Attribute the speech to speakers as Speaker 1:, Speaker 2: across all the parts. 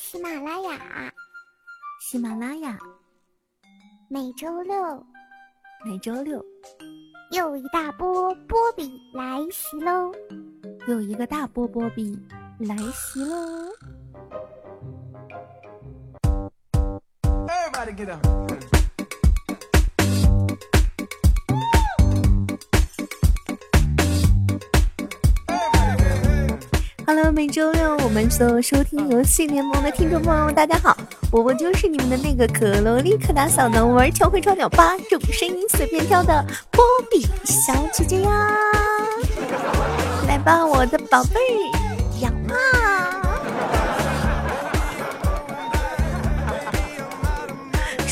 Speaker 1: 喜马拉雅，
Speaker 2: 喜马拉雅，
Speaker 1: 每周六，
Speaker 2: 每周六
Speaker 1: 又一大波波比来袭喽！
Speaker 2: 又一个大波波比来袭喽！Hello，每周六我们所收听游戏联盟的听众朋友们，大家好，我我就是你们的那个可萝莉可大嫂，能玩超会超鸟八种声音随便挑的波比小姐姐呀！来吧，我的宝贝儿，养啊！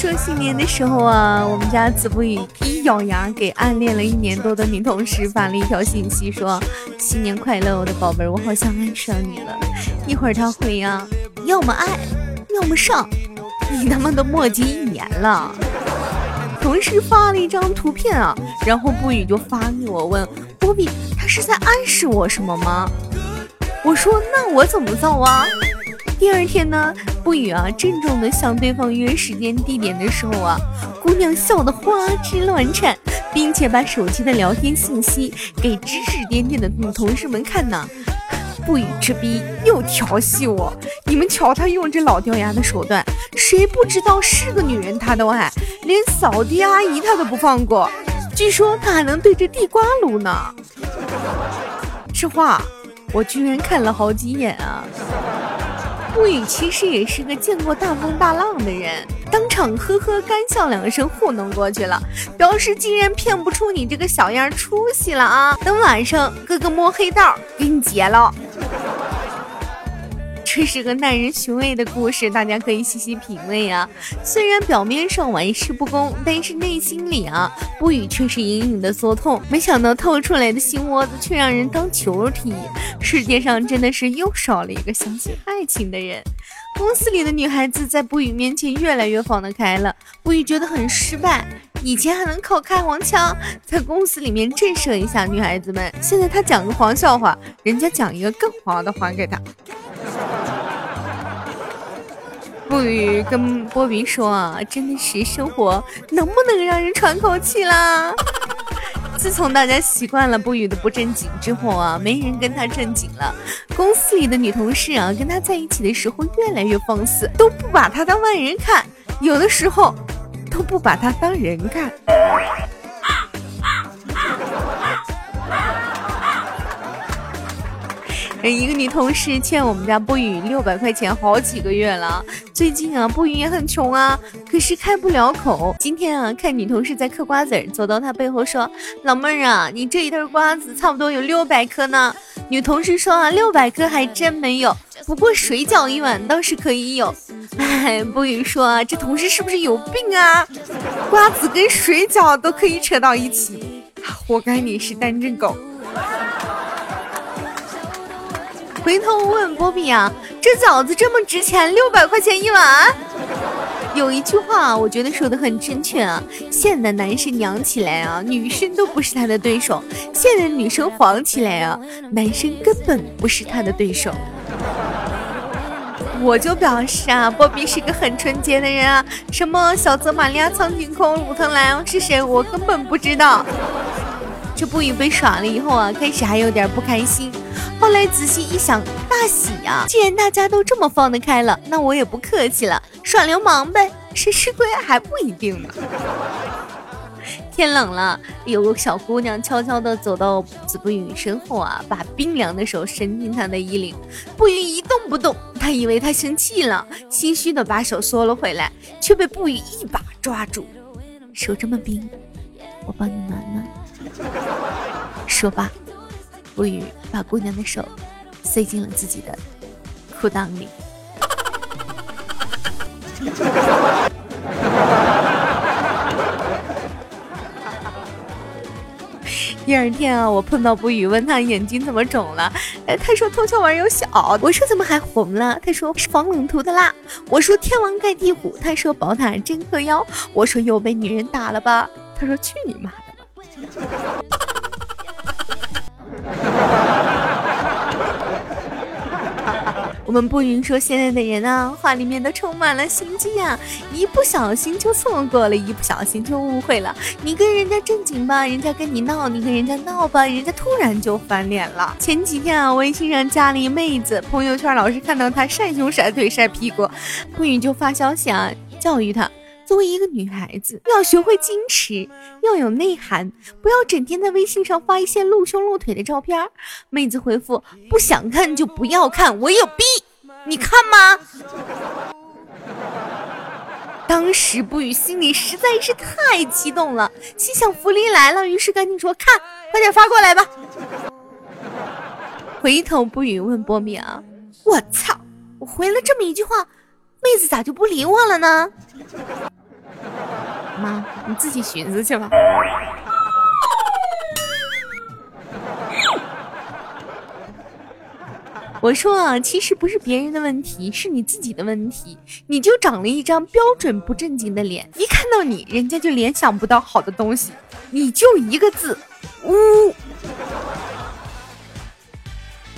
Speaker 2: 说新年的时候啊，我们家子不语一咬牙给暗恋了一年多的女同事发了一条信息，说新年快乐，我的宝贝儿，我好像爱上你了。一会儿他回呀，要么爱，要么上，你他妈都磨叽一年了。同事发了一张图片啊，然后不语就发给我问波比，他是在暗示我什么吗？我说那我怎么造啊？第二天呢，不语啊，郑重的向对方约时间地点的时候啊，姑娘笑得花枝乱颤，并且把手机的聊天信息给指指点点的女同事们看呢。不语这逼又调戏我，你们瞧他用这老掉牙的手段，谁不知道是个女人他都爱，连扫地阿姨他都不放过，据说他还能对着地瓜撸呢。这话我居然看了好几眼啊！沐雨其实也是个见过大风大浪的人，当场呵呵干笑两声糊弄过去了，表示竟然骗不出你这个小样出息了啊，等晚上哥哥摸黑道给你结了。这是个耐人寻味的故事，大家可以细细品味啊。虽然表面上玩世不恭，但是内心里啊，不语却是隐隐的作痛。没想到透出来的心窝子却让人当球踢。世界上真的是又少了一个相信爱情的人。公司里的女孩子在不语面前越来越放得开了，不语觉得很失败。以前还能靠开黄腔在公司里面震慑一下女孩子们，现在他讲个黄笑话，人家讲一个更黄的还给他。不语跟波比说啊，真的是生活能不能让人喘口气啦？自从大家习惯了不语的不正经之后啊，没人跟他正经了。公司里的女同事啊，跟他在一起的时候越来越放肆，都不把他当外人看，有的时候都不把他当人看。一个女同事欠我们家不语六百块钱好几个月了，最近啊，不语也很穷啊，可是开不了口。今天啊，看女同事在嗑瓜子，走到她背后说：“老妹儿啊，你这一袋瓜子差不多有六百颗呢。”女同事说：“啊，六百颗还真没有，不过水饺一碗倒是可以有。”哎，不语说：“啊这同事是不是有病啊？瓜子跟水饺都可以扯到一起，活该你是单身狗。”回头问波比啊，这饺子这么值钱，六百块钱一碗。有一句话，我觉得说的很正确啊，现在男生娘起来啊，女生都不是他的对手；现在女生黄起来啊，男生根本不是他的对手。我就表示啊，波比是个很纯洁的人啊，什么小泽玛利亚、苍井空、武藤兰是谁，我根本不知道。这不语被耍了以后啊，开始还有点不开心，后来仔细一想，大喜呀！既然大家都这么放得开了，那我也不客气了，耍流氓呗，谁吃亏还不一定呢。天冷了，有个小姑娘悄悄地走到子不语身后啊，把冰凉的手伸进他的衣领，不语一动不动，他以为他生气了，心虚的把手缩了回来，却被不语一把抓住，手这么冰，我帮你暖暖。说吧，不语把姑娘的手塞进了自己的裤裆里。第二天啊，我碰到不语，问他眼睛怎么肿了，哎，他说通宵玩游戏熬。我说怎么还红了？他说是防冷涂的啦。我说天王盖地虎，他说宝塔镇河妖。我说又被女人打了吧？他说去你妈的吧！我们不允说现在的人啊，话里面都充满了心机呀，一不小心就错过了，一不小心就误会了。你跟人家正经吧，人家跟你闹；你跟人家闹吧，人家突然就翻脸了。前几天啊，微信上加了一妹子，朋友圈老是看到她晒胸晒腿晒屁股，不允就发消息啊，教育她。作为一个女孩子，要学会矜持，要有内涵，不要整天在微信上发一些露胸露腿的照片。妹子回复：不想看就不要看，我有逼，你看吗？当时不语心里实在是太激动了，心想福利来了，于是赶紧说：看，快点发过来吧。回头不语问波米啊，我操，我回了这么一句话，妹子咋就不理我了呢？妈，你自己寻思去吧。我说啊，其实不是别人的问题，是你自己的问题。你就长了一张标准不正经的脸，一看到你，人家就联想不到好的东西。你就一个字，污，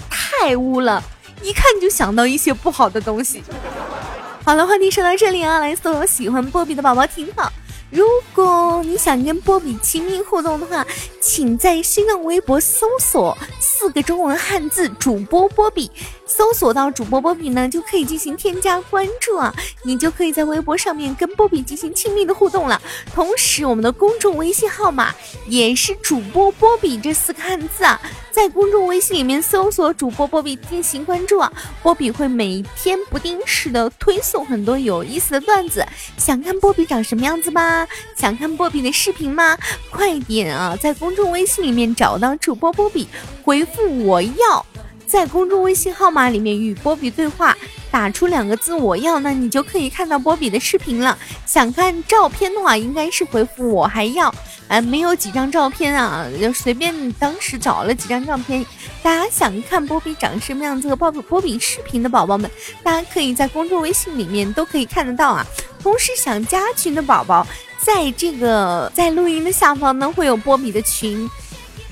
Speaker 2: 太污了，一看就想到一些不好的东西。好了，话题说到这里啊，来所有喜欢波比的宝宝听好。如果你想跟波比亲密互动的话，请在新浪微博搜索四个中文汉字“主播波比”，搜索到主播波比呢，就可以进行添加关注啊，你就可以在微博上面跟波比进行亲密的互动了。同时，我们的公众微信号码也是“主播波比”这四个汉字啊。在公众微信里面搜索主播波比进行关注啊，波比会每天不定时的推送很多有意思的段子。想看波比长什么样子吗？想看波比的视频吗？快点啊，在公众微信里面找到主播波比，回复我要，在公众微信号码里面与波比对话。打出两个字我要，那你就可以看到波比的视频了。想看照片的话，应该是回复我还要。哎，没有几张照片啊，就随便当时找了几张照片。大家想看波比长什么样子和波比波比视频的宝宝们，大家可以在公众微信里面都可以看得到啊。同时想加群的宝宝，在这个在录音的下方呢，会有波比的群。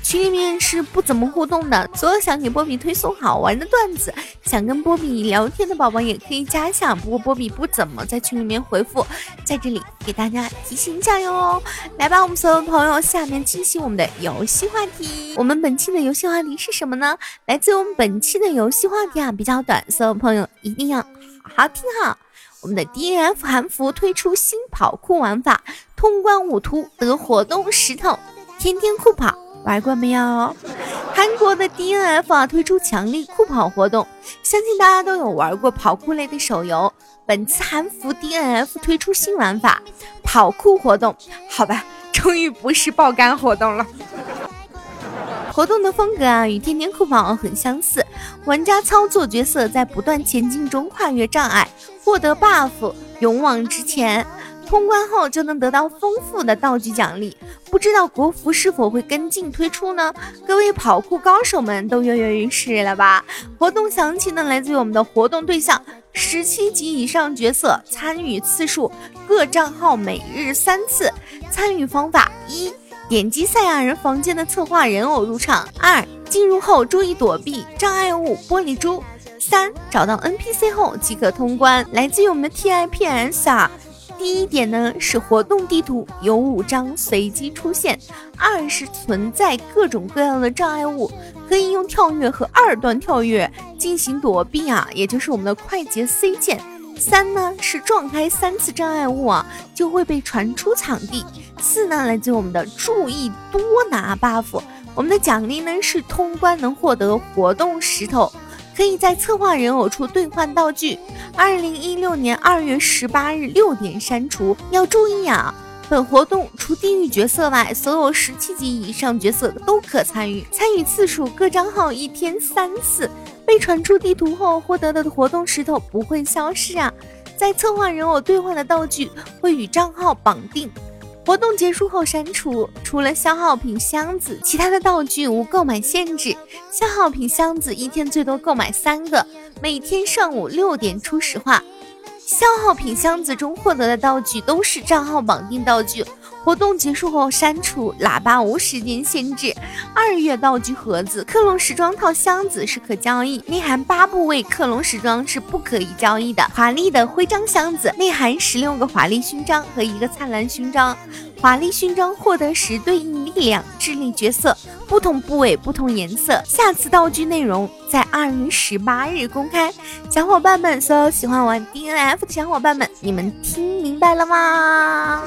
Speaker 2: 群里面是不怎么互动的，所有想给波比推送好玩的段子，想跟波比聊天的宝宝也可以加一下。不过波比不怎么在群里面回复，在这里给大家提醒一下哟。来吧，我们所有朋友，下面进行我们的游戏话题。我们本期的游戏话题是什么呢？来自我们本期的游戏话题啊，比较短，所有朋友一定要好好听好。我们的 D N F 韩服推出新跑酷玩法，通关五图得活动石头，天天酷跑。玩过没有？韩国的 DNF 啊推出强力酷跑活动，相信大家都有玩过跑酷类的手游。本次韩服 DNF 推出新玩法，跑酷活动。好吧，终于不是爆肝活动了。活动的风格啊与天天酷跑很相似，玩家操作角色在不断前进中跨越障碍，获得 buff，勇往直前。通关后就能得到丰富的道具奖励，不知道国服是否会跟进推出呢？各位跑酷高手们都跃跃欲试了吧？活动详情呢来自于我们的活动对象，十七级以上角色参与次数各账号每日三次。参与方法一：点击赛亚人房间的策划人偶入场；二：进入后注意躲避障碍物玻璃珠；三：找到 NPC 后即可通关。来自于我们的 TIPS 啊。第一点呢是活动地图有五张随机出现，二是存在各种各样的障碍物，可以用跳跃和二段跳跃进行躲避啊，也就是我们的快捷 C 键。三呢是撞开三次障碍物啊就会被传出场地。四呢来自我们的注意多拿 buff，我们的奖励呢是通关能获得活动石头。可以在策划人偶处兑换道具。二零一六年二月十八日六点删除。要注意啊，本活动除地狱角色外，所有十七级以上角色都可参与。参与次数各账号一天三次。被传出地图后获得的活动石头不会消失啊，在策划人偶兑换的道具会与账号绑定。活动结束后删除，除了消耗品箱子，其他的道具无购买限制。消耗品箱子一天最多购买三个，每天上午六点初始化。消耗品箱子中获得的道具都是账号绑定道具，活动结束后删除。喇叭无时间限制。二月道具盒子，克隆时装套箱子是可交易，内含八部位克隆时装是不可以交易的。华丽的徽章箱子，内含十六个华丽勋章和一个灿烂勋章。华丽勋章获得时对应力量、智力角色，不同部位不同颜色。下次道具内容在二月十八日公开。小伙伴们，所有喜欢玩 DNF 的小伙伴们，你们听明白了吗？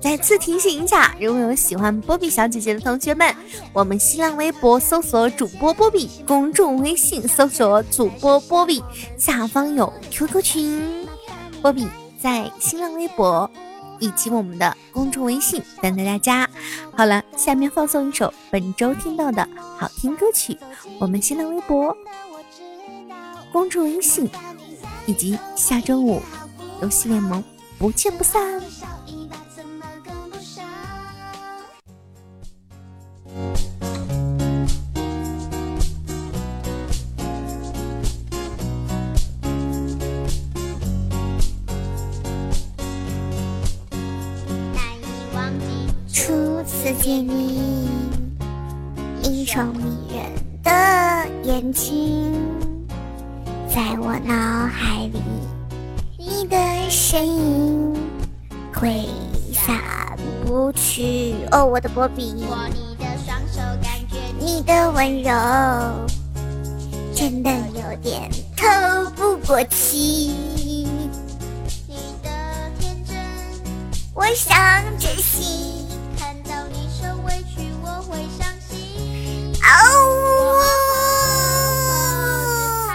Speaker 2: 再次提醒一下，如果有喜欢波比小姐姐的同学们，我们新浪微博搜索主播波比，公众微信搜索主播波比，下方有 QQ 群，波比在新浪微博。以及我们的公众微信等待大家。好了，下面放送一首本周听到的好听歌曲。我们新浪微博、公众微信以及下周五游戏联盟不见不散。
Speaker 1: 见你，一双迷人的眼睛，在我脑海里，你的身影挥散不去。哦，我的波比，握你的双手，感觉你的温柔，真的有点透不过气。你的天真，我想珍惜哦，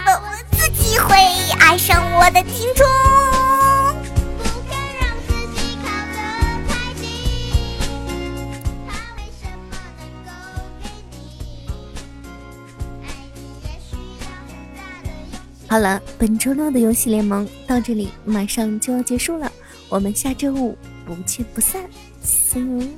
Speaker 1: 我自己会。爱上我的青春。
Speaker 2: 好了，本周六的游戏联盟到这里马上就要结束了，我们下周五不见不散，See you。